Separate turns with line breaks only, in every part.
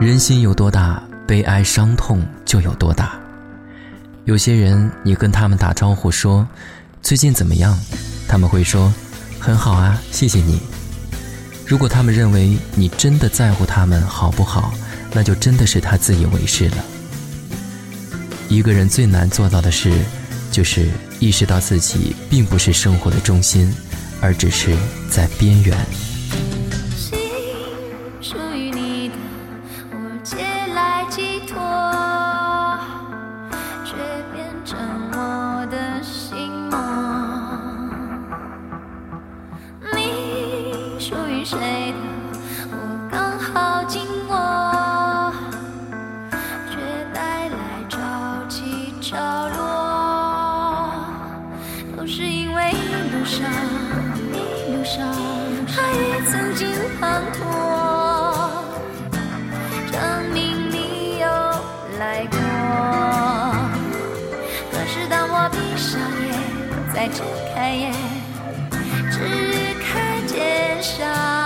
人心有多大，悲哀伤痛就有多大。有些人，你跟他们打招呼说“最近怎么样”，他们会说“很好啊，谢谢你”。如果他们认为你真的在乎他们好不好，那就真的是他自以为是了。一个人最难做到的事，就是意识到自己并不是生活的中心，而只是在边缘。
上，他也曾经滂沱，证明你有来过。可是当我闭上眼，再睁开眼，只看见伤。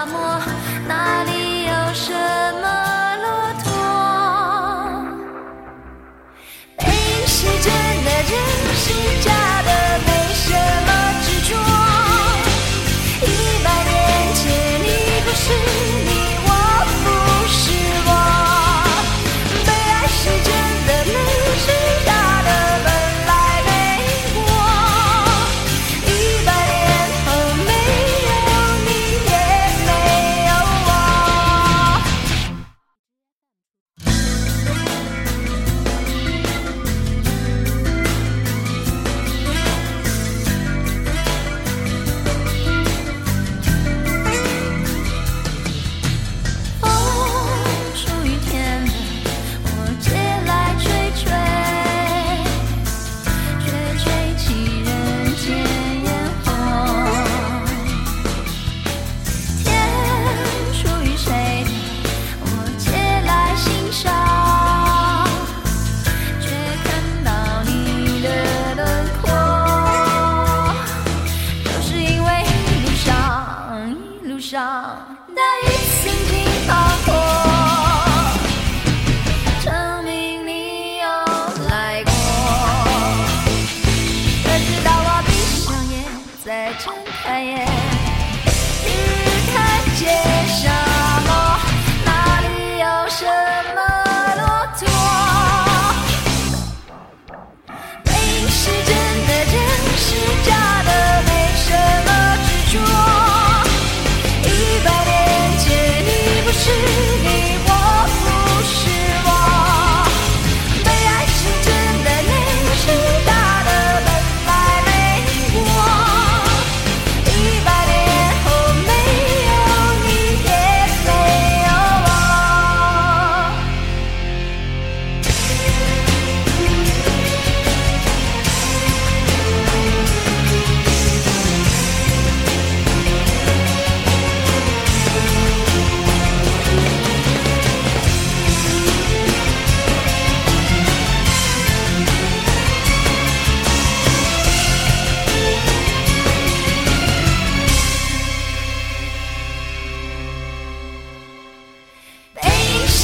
大雨。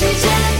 时间。